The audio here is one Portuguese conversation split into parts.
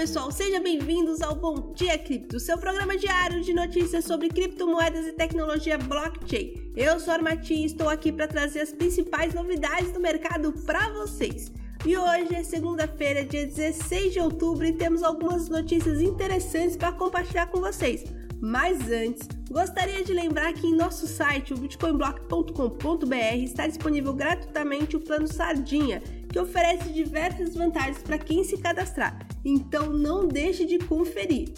pessoal, sejam bem-vindos ao Bom Dia Cripto, seu programa diário de notícias sobre criptomoedas e tecnologia blockchain. Eu sou a Armati e estou aqui para trazer as principais novidades do mercado para vocês. E hoje é segunda-feira, dia 16 de outubro, e temos algumas notícias interessantes para compartilhar com vocês. Mas antes, gostaria de lembrar que em nosso site, o bitcoinblock.com.br, está disponível gratuitamente o plano Sardinha, que oferece diversas vantagens para quem se cadastrar. Então não deixe de conferir.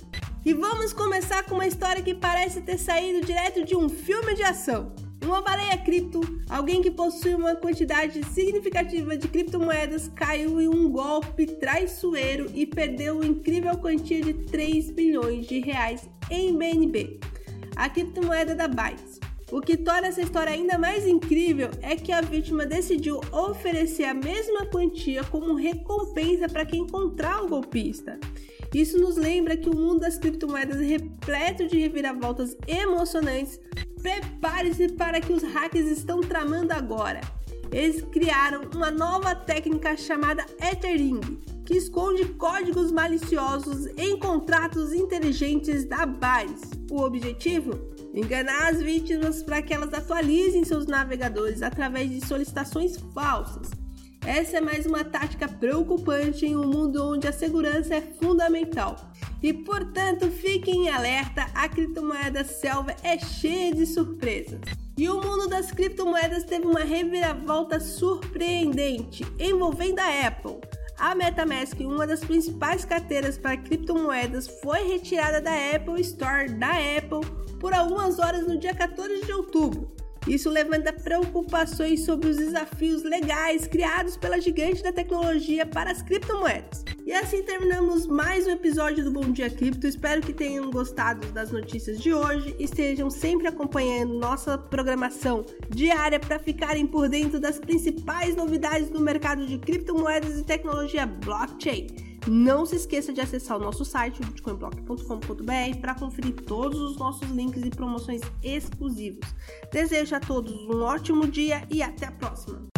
E vamos começar com uma história que parece ter saído direto de um filme de ação. Uma baleia cripto, alguém que possui uma quantidade significativa de criptomoedas, caiu em um golpe traiçoeiro e perdeu uma incrível quantia de 3 bilhões de reais em BNB, a criptomoeda da Binance. O que torna essa história ainda mais incrível é que a vítima decidiu oferecer a mesma quantia como recompensa para quem encontrar o golpista. Isso nos lembra que o mundo das criptomoedas é repleto de reviravoltas emocionantes. Prepare-se para que os hackers estão tramando agora. Eles criaram uma nova técnica chamada Ethering, que esconde códigos maliciosos em contratos inteligentes da Binance. O objetivo? Enganar as vítimas para que elas atualizem seus navegadores através de solicitações falsas essa é mais uma tática preocupante em um mundo onde a segurança é fundamental. E portanto, fiquem em alerta, a criptomoeda selva é cheia de surpresas. E o mundo das criptomoedas teve uma reviravolta surpreendente envolvendo a Apple. A MetaMask, uma das principais carteiras para criptomoedas, foi retirada da Apple Store da Apple por algumas horas no dia 14 de outubro. Isso levanta preocupações sobre os desafios legais criados pela gigante da tecnologia para as criptomoedas. E assim terminamos mais um episódio do Bom Dia Cripto. Espero que tenham gostado das notícias de hoje e estejam sempre acompanhando nossa programação diária para ficarem por dentro das principais novidades do mercado de criptomoedas e tecnologia blockchain. Não se esqueça de acessar o nosso site, bitcoinblock.com.br, para conferir todos os nossos links e promoções exclusivos. Desejo a todos um ótimo dia e até a próxima!